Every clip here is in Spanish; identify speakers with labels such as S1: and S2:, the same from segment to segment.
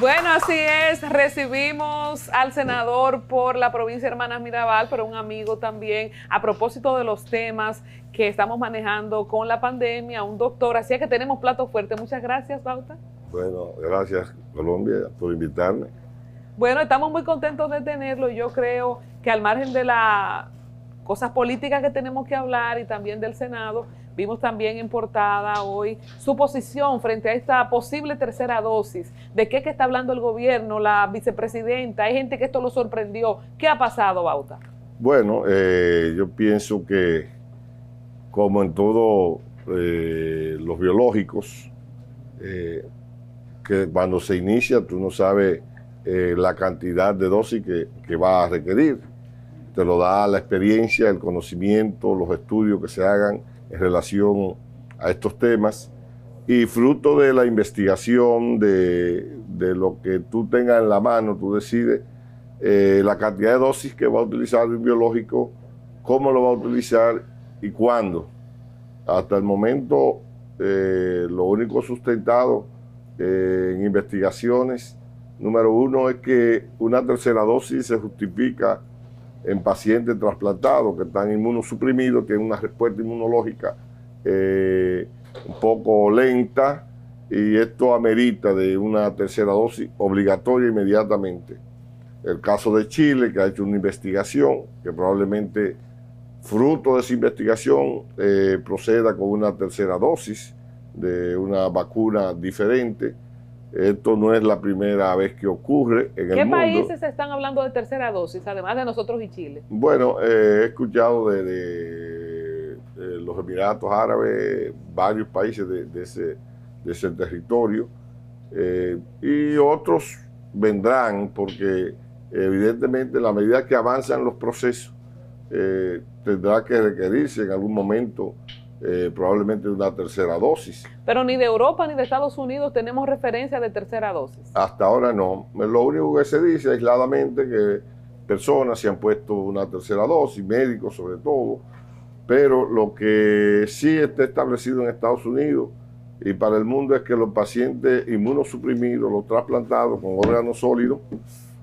S1: Bueno, así es. Recibimos al senador por la provincia de Hermanas Mirabal, pero un amigo también, a propósito de los temas que estamos manejando con la pandemia, un doctor. Así es que tenemos plato fuerte. Muchas gracias, Bauta.
S2: Bueno, gracias, Colombia, por invitarme.
S1: Bueno, estamos muy contentos de tenerlo. Yo creo que al margen de las cosas políticas que tenemos que hablar y también del Senado, Vimos también en portada hoy su posición frente a esta posible tercera dosis. ¿De qué que está hablando el gobierno, la vicepresidenta? Hay gente que esto lo sorprendió. ¿Qué ha pasado, Bauta?
S2: Bueno, eh, yo pienso que como en todos eh, los biológicos, eh, que cuando se inicia tú no sabes la cantidad de dosis que, que va a requerir. Te lo da la experiencia, el conocimiento, los estudios que se hagan en relación a estos temas y fruto de la investigación, de, lo que tú tengas en la mano, tú decides eh, la cantidad de dosis que va a utilizar el biológico, cómo lo va a utilizar y cuándo. Hasta el momento, eh, lo único sustentado eh, en investigaciones, número uno, es que una tercera dosis se justifica en pacientes trasplantados que están inmunosuprimidos, tienen una respuesta inmunológica eh, un poco lenta y esto amerita de una tercera dosis obligatoria inmediatamente. El caso de Chile, que ha hecho una investigación, que probablemente fruto de esa investigación eh, proceda con una tercera dosis de una vacuna diferente esto no es la primera vez que ocurre en el
S1: mundo.
S2: ¿Qué
S1: países están hablando de tercera dosis, además de nosotros y Chile?
S2: Bueno, eh, he escuchado de, los Emiratos Árabes, varios países de, ese, ese, territorio, eh, y otros vendrán porque evidentemente en la medida que avanzan los procesos, eh, tendrá que requerirse en algún momento eh, probablemente una tercera dosis.
S1: Pero ni de Europa ni de Estados Unidos tenemos referencia de tercera dosis.
S2: Hasta ahora no. Lo único que se dice aisladamente que personas se han puesto una tercera dosis, médicos sobre todo, pero lo que sí está establecido en Estados Unidos y para el mundo es que los pacientes inmunosuprimidos, los trasplantados con órganos sólidos,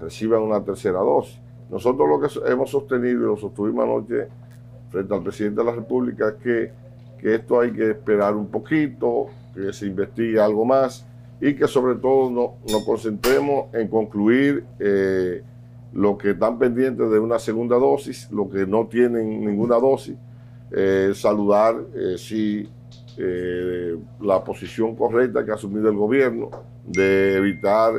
S2: reciban una tercera dosis. Nosotros lo que hemos sostenido y lo sostuvimos anoche frente al presidente de la República es que que esto hay que esperar un poquito, que se investigue algo más y que sobre todo nos concentremos en concluir eh, lo que están pendientes de una segunda dosis, lo que no tienen ninguna dosis, eh, saludar eh, si la posición correcta que ha asumido el gobierno de evitar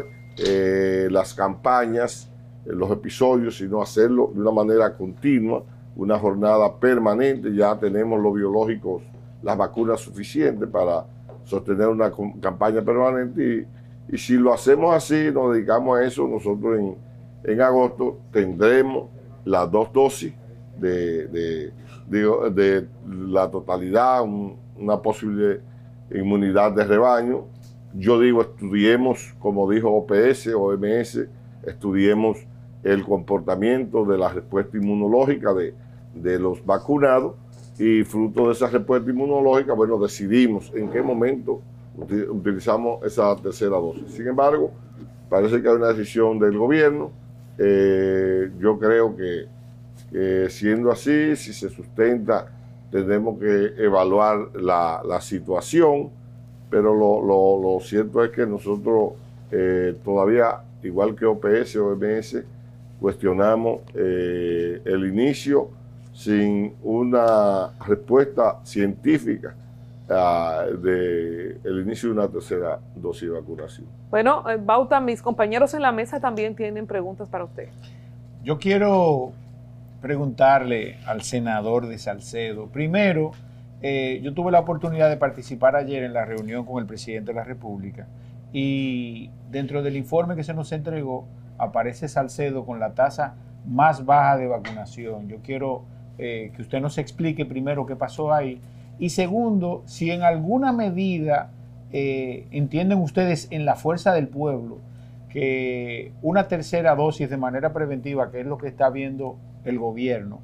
S2: las campañas, los episodios, sino hacerlo de una manera continua, una jornada permanente, ya tenemos los biológicos las vacunas suficientes para sostener una campaña permanente y, si lo hacemos así, nos dedicamos a eso, nosotros en, agosto tendremos las dos dosis de, de, la totalidad, una posible inmunidad de rebaño. Yo digo, estudiemos, como dijo OPS, OMS, estudiemos el comportamiento de la respuesta inmunológica de, de los vacunados y fruto de esa respuesta inmunológica, bueno, decidimos en qué momento utilizamos esa tercera dosis. Sin embargo, parece que hay una decisión del gobierno. Eh, yo creo que, siendo así, si se sustenta, tendremos que evaluar la, situación, pero lo, cierto es que nosotros eh, todavía, igual que OPS, OMS, cuestionamos eh, el inicio sin una respuesta científica uh, de el inicio de una tercera dosis de vacunación.
S1: Bueno, eh, Bauta, mis compañeros en la mesa también tienen preguntas para usted.
S3: Yo quiero preguntarle al senador de Salcedo. Primero, eh, yo tuve la oportunidad de participar ayer en la reunión con el presidente de la República y dentro del informe que se nos entregó aparece Salcedo con la tasa más baja de vacunación. Yo quiero eh, que usted nos explique primero qué pasó ahí. Y segundo, si en alguna medida eh, entienden ustedes en la fuerza del pueblo que una tercera dosis de manera preventiva, que es lo que está viendo el gobierno,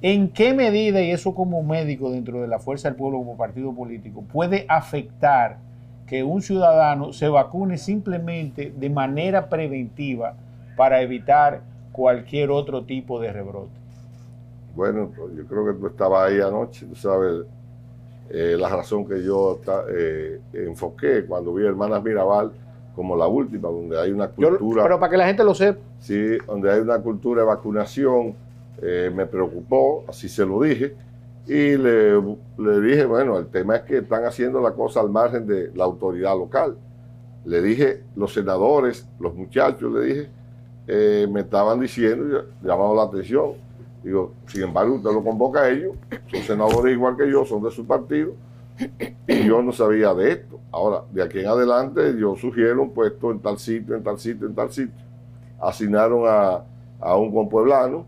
S3: ¿en qué medida, y eso como médico dentro de la fuerza del pueblo como partido político, puede afectar que un ciudadano se vacune simplemente de manera preventiva para evitar cualquier otro tipo de rebrote?
S2: Bueno, pues, yo creo que tú estabas ahí anoche, tú sabes eh, la razón que yo eh, enfoqué cuando vi Hermanas Mirabal como la última, donde hay una cultura...
S3: pero para que la gente lo sepa.
S2: Sí, donde hay una cultura de vacunación, eh, me preocupó, así se lo dije, y le, le, dije, bueno, el tema es que están haciendo la cosa al margen de la autoridad local. Le dije, los senadores, los muchachos, le dije, me estaban diciendo, llamando la atención, Digo, sin embargo, usted lo convoca a ellos, son senadores igual que yo, son de su partido, y yo no sabía de esto. Ahora, de aquí en adelante, yo sugiero un puesto en tal sitio, en tal sitio, en tal sitio. Asignaron a, un compueblano,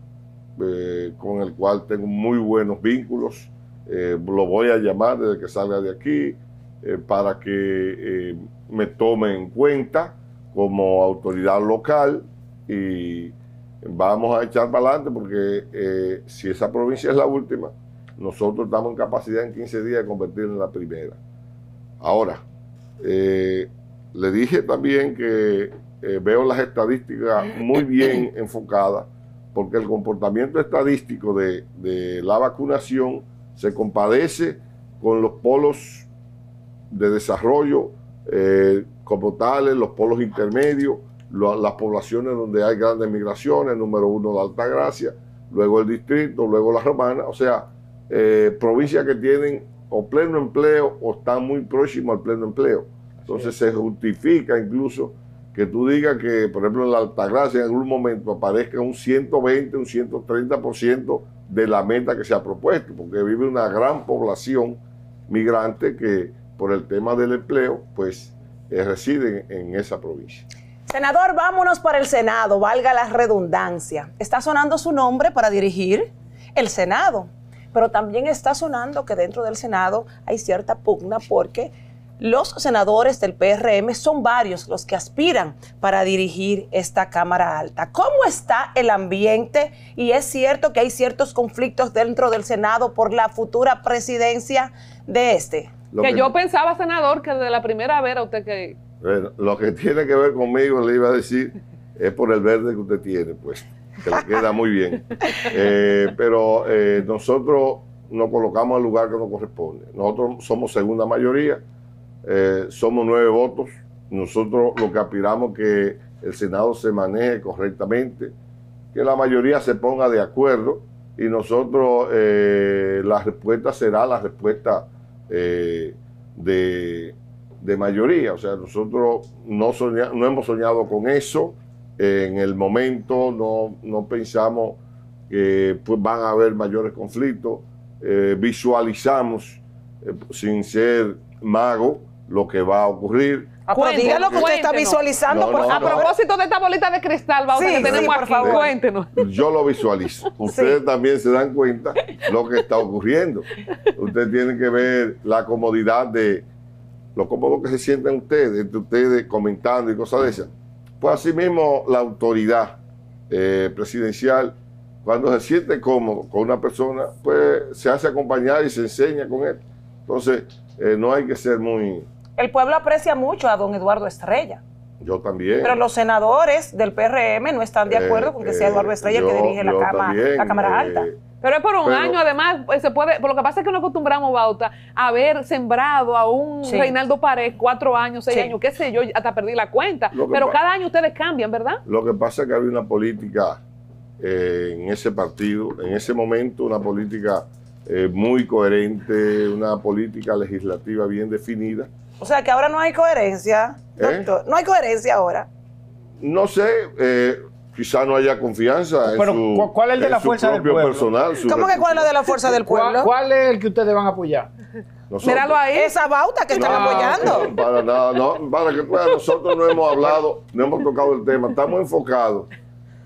S2: eh, con el cual tengo muy buenos vínculos. Eh, lo voy a llamar desde que salga de aquí eh, para que me tome en cuenta como autoridad local y vamos a echar para adelante porque eh, si esa provincia es la última, nosotros estamos en capacidad en 15 días de convertirla en la primera. Ahora, eh, le dije también que eh, veo las estadísticas muy bien enfocadas porque el comportamiento estadístico de, de la vacunación se compadece con los polos de desarrollo como tales, los polos intermedios, las poblaciones donde hay grandes migraciones, número uno la Altagracia, luego el distrito, luego la Romana, o sea, eh, provincias que tienen o pleno empleo o están muy próximos al pleno empleo. Entonces se justifica incluso que tú digas que, por ejemplo, en la Altagracia en algún momento aparezca un 120, un 130% de la meta que se ha propuesto, porque vive una gran población migrante que por el tema del empleo, pues eh, residen en esa provincia.
S4: Senador, vámonos para el Senado, valga la redundancia. Está sonando su nombre para dirigir el Senado, pero también está sonando que dentro del Senado hay cierta pugna porque los senadores del PRM son varios los que aspiran para dirigir esta Cámara Alta. ¿Cómo está el ambiente? Y es cierto que hay ciertos conflictos dentro del Senado por la futura presidencia de este.
S1: que, yo pensaba, senador, que de la primera vez a usted que
S2: bueno, lo que tiene que ver conmigo, le iba a decir, es por el verde que usted tiene, pues, que le queda muy bien. Eh, pero eh, nosotros nos colocamos al lugar que nos corresponde. Nosotros somos segunda mayoría, eh, somos nueve votos. Nosotros lo que aspiramos es que el Senado se maneje correctamente, que la mayoría se ponga de acuerdo y nosotros la respuesta será la respuesta de de mayoría. O sea, nosotros no, no hemos soñado con eso. en el momento no, pensamos que pues, van a haber mayores conflictos. Eh, visualizamos, eh, sin ser mago, lo que va a ocurrir.
S4: Ah, diga lo que usted está visualizando.
S1: a propósito de esta bolita de cristal, vamos que tenemos aquí, cuéntenos.
S2: Yo lo visualizo. Ustedes también se dan cuenta lo que está ocurriendo. Ustedes tienen que ver la comodidad de, lo cómodo que se sienten ustedes, entre ustedes comentando y cosas de esas. Pues así mismo la autoridad eh, presidencial, cuando se siente cómodo con una persona, pues se hace acompañar y se enseña con él. Entonces, eh, no hay que ser muy...
S4: El pueblo aprecia mucho a don Eduardo Estrella.
S2: Yo también.
S4: Pero los senadores del PRM no están de acuerdo con que sea Eduardo Estrella el que dirige la, la Cámara Alta.
S1: Eh, pero es por un año, además, pues, se puede, por lo que pasa es que no acostumbramos, Bauta, a haber sembrado a un Reinaldo Pared cuatro años, seis años, qué sé yo, hasta perdí la cuenta. Pero cada año ustedes cambian, ¿verdad?
S2: Lo que pasa es que había una política eh, en ese partido, en ese momento, una política eh, muy coherente, una política legislativa bien definida.
S4: O sea que ahora no hay coherencia, ¿Eh? doctor. No hay coherencia ahora.
S2: No sé, quizá no haya confianza en
S3: su, ¿cuál es el de la fuerza del pueblo?
S2: personal.
S4: ¿Cómo que cuál es el de la fuerza del pueblo?
S3: ¿Cuál, es el que ustedes van a apoyar?
S4: Míralo ahí. Esa bauta que están apoyando.
S2: No, para nada, no, para que nosotros no hemos hablado, no hemos tocado el tema, estamos enfocados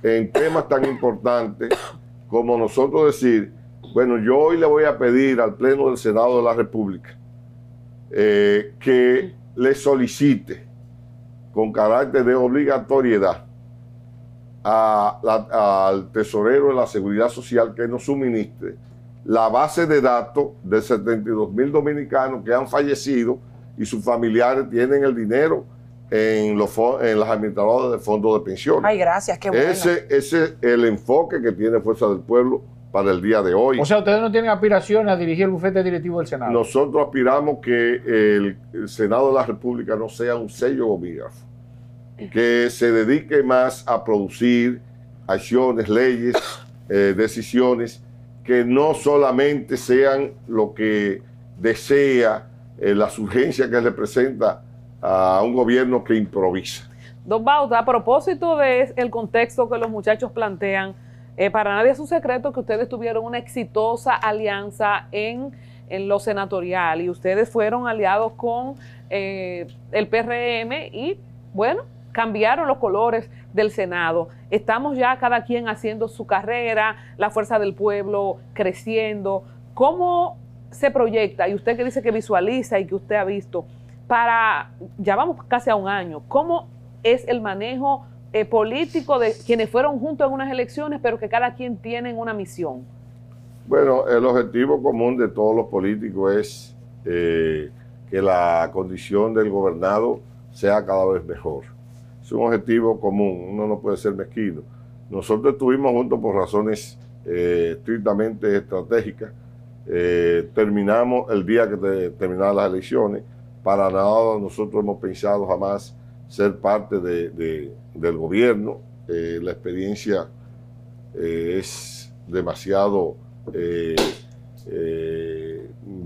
S2: en temas tan importantes como nosotros decir, bueno, yo hoy le voy a pedir al Pleno del Senado de la República eh, que le solicite con carácter de obligatoriedad al tesorero de la Seguridad Social que nos suministre la base de datos de 72 mil dominicanos que han fallecido y sus familiares tienen el dinero en, los, en las administradoras de fondos de pensiones.
S4: Ay, gracias, qué bueno.
S2: Ese, ese es el enfoque que tiene Fuerza del Pueblo para el día de hoy.
S3: O sea, ustedes no tienen aspiración a dirigir el bufete directivo del Senado.
S2: Nosotros aspiramos que el, el Senado de la República no sea un sello gobierno, que se dedique más a producir acciones, leyes, eh, decisiones que no solamente sean lo que desea eh, las urgencias que representa a un gobierno que improvisa.
S1: Don Bauta, a propósito del el contexto que los muchachos plantean, eh, para nadie es un secreto que ustedes tuvieron una exitosa alianza en, en lo senatorial y ustedes fueron aliados con el PRM y, bueno, cambiaron los colores del Senado. Estamos ya cada quien haciendo su carrera, la fuerza del pueblo creciendo. ¿Cómo se proyecta? Y usted que dice que visualiza y que usted ha visto, para, ya vamos casi a un año, ¿cómo es el manejo eh, político de quienes fueron juntos en unas elecciones, pero que cada quien tiene una misión?
S2: Bueno, el objetivo común de todos los políticos es eh, que la condición del gobernado sea cada vez mejor. Es un objetivo común, uno no puede ser mezquino. Nosotros estuvimos juntos por razones eh, estrictamente estratégicas. Eh, terminamos el día que te, terminaron las elecciones. Para nada nosotros hemos pensado jamás ser parte de, de, del gobierno. Eh, la experiencia es demasiado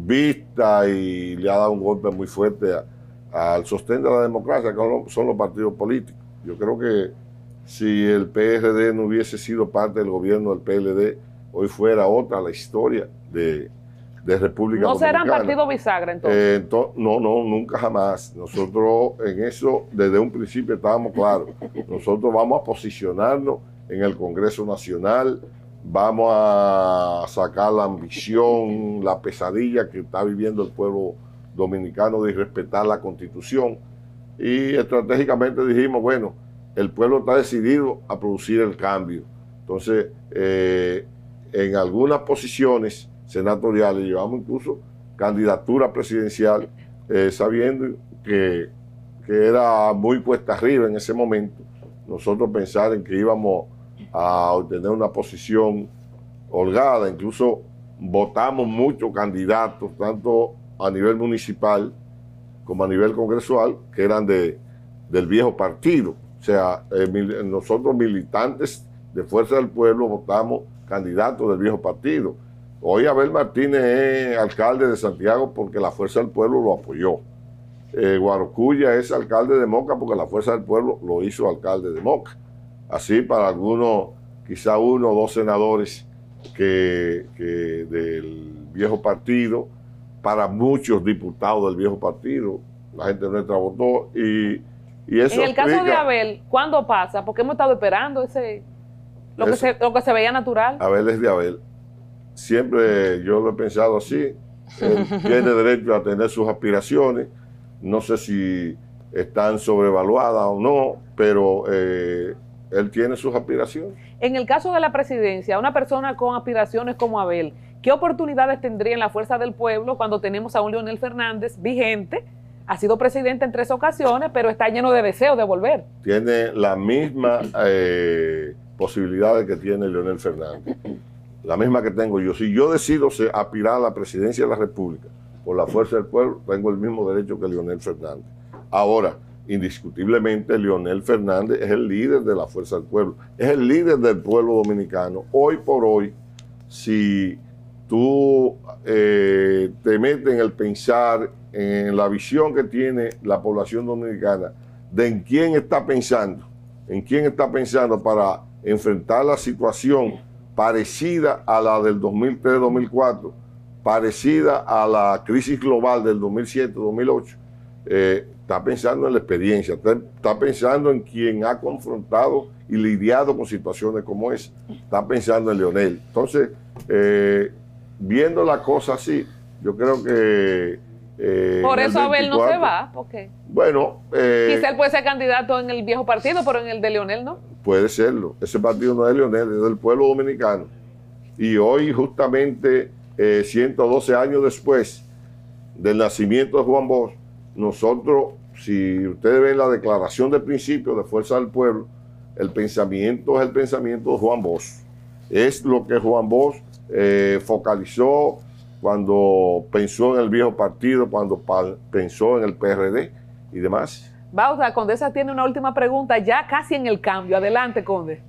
S2: vista y le ha dado un golpe muy fuerte a, al sostén de la democracia, que son los partidos políticos. Yo creo que si el PRD no hubiese sido parte del gobierno del PLD, hoy fuera otra la historia de, de República
S1: ¿No
S2: Dominicana.
S1: serán partido bisagra entonces?
S2: Eh, ento- no, no, nunca jamás. Nosotros en eso desde un principio estábamos claros. Nosotros vamos a posicionarnos en el Congreso Nacional, vamos a sacar la ambición, la pesadilla que está viviendo el pueblo dominicano de respetar la constitución. Y estratégicamente dijimos, bueno, el pueblo está decidido a producir el cambio. Entonces, eh, en algunas posiciones senatoriales llevamos incluso candidatura presidencial, eh, sabiendo que, que era muy cuesta arriba en ese momento. Nosotros pensar en que íbamos a obtener una posición holgada, incluso votamos muchos candidatos, tanto a nivel municipal como a nivel congresual, que eran de, del viejo partido. O sea, eh, mil- nosotros militantes de Fuerza del Pueblo votamos candidatos del viejo partido. Hoy Abel Martínez es alcalde de Santiago porque la Fuerza del Pueblo lo apoyó. Eh, Guarocuya es alcalde de Moca porque la Fuerza del Pueblo lo hizo alcalde de Moca. Así para algunos, quizá uno o dos senadores que del viejo partido, para muchos diputados del viejo partido, la gente nuestra votó y, y eso
S1: en el caso de Abel, ¿cuándo pasa? Porque hemos estado esperando ese lo que, se, lo que se veía natural.
S2: Abel es de Abel. Siempre yo lo he pensado así. Él tiene derecho a tener sus aspiraciones. No sé si están sobrevaluadas o no, pero eh, él tiene sus aspiraciones.
S1: En el caso de la presidencia, una persona con aspiraciones como Abel, ¿qué oportunidades tendría en la fuerza del pueblo cuando tenemos a un Leonel Fernández vigente? Ha sido presidente en tres ocasiones, pero está lleno de deseos de volver.
S2: Tiene la misma eh, posibilidades que tiene Leonel Fernández. La misma que tengo yo. Si yo decido aspirar a la presidencia de la República por la fuerza del pueblo, tengo el mismo derecho que Leonel Fernández. Ahora, indiscutiblemente, Leonel Fernández es el líder de la fuerza del pueblo, es el líder del pueblo dominicano. Hoy por hoy, si tú eh, te metes en el pensar, en la visión que tiene la población dominicana, de en quién está pensando, en quién está pensando para enfrentar la situación parecida a la del 2003-2004, parecida a la crisis global del 2007-2008, eh, está pensando en la experiencia, está, pensando en quien ha confrontado y lidiado con situaciones como esa, está pensando en Leonel. Entonces, eh, viendo la cosa así, yo creo que... eh,
S1: Por eso Abel no se
S2: 24
S1: va, porque
S2: Bueno, eh,
S1: quizá él puede ser candidato en el viejo partido, pero en el de Leonel no.
S2: Puede serlo. Ese partido no es de Leonel, es del pueblo dominicano. Y hoy, justamente eh, 112 años después del nacimiento de Juan Bosch, nosotros, si ustedes ven la declaración de principio de Fuerza del Pueblo, el pensamiento es el pensamiento de Juan Bosch. Es lo que Juan Bosch eh, focalizó cuando pensó en el viejo partido, cuando pensó en el PRD y demás.
S1: Bauta, Condesa tiene una última pregunta, ya casi en el cambio. Adelante, Conde.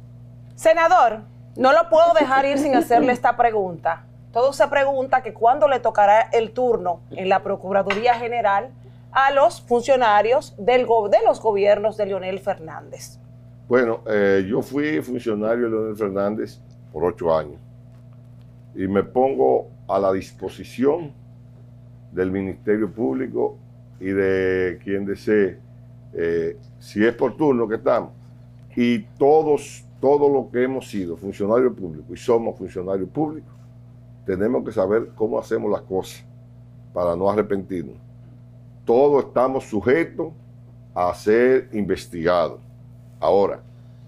S4: Senador, no lo puedo dejar ir sin hacerle esta pregunta. Todo se pregunta que cuándo le tocará el turno en la Procuraduría General a los funcionarios del de los gobiernos de Leonel Fernández.
S2: Bueno, eh, yo fui funcionario de Leonel Fernández por ocho años y me pongo a la disposición del Ministerio Público y de quien desee, eh, si es por turno que estamos, y todos, todo lo que hemos sido funcionarios públicos y somos funcionarios públicos, tenemos que saber cómo hacemos las cosas para no arrepentirnos. Todos estamos sujetos a ser investigados. Ahora,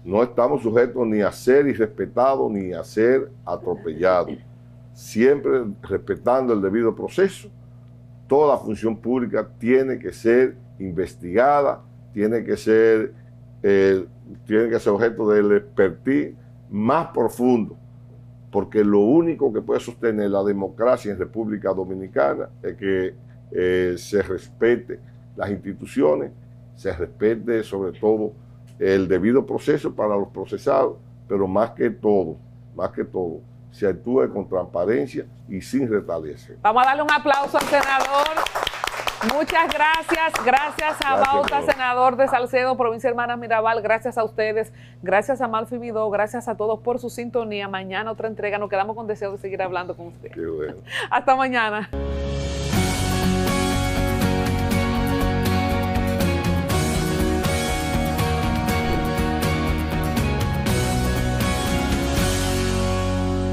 S2: no estamos sujetos ni a ser irrespetados ni a ser atropellados. Siempre respetando el debido proceso, toda función pública tiene que ser investigada, tiene que ser, eh, tiene que ser objeto del expertise más profundo porque lo único que puede sostener la democracia en República Dominicana es que eh, se respete las instituciones, se respete sobre todo el debido proceso para los procesados, pero más que todo, más que todo, se actúe con transparencia y sin retaliación.
S1: Vamos a darle un aplauso al senador. Muchas gracias, gracias a Bauta, senador de Salcedo, provincia hermana Mirabal, gracias a ustedes, gracias a Malfi Vidó, gracias a todos por su sintonía. Mañana otra entrega, nos quedamos con deseo de seguir hablando con ustedes. Hasta mañana.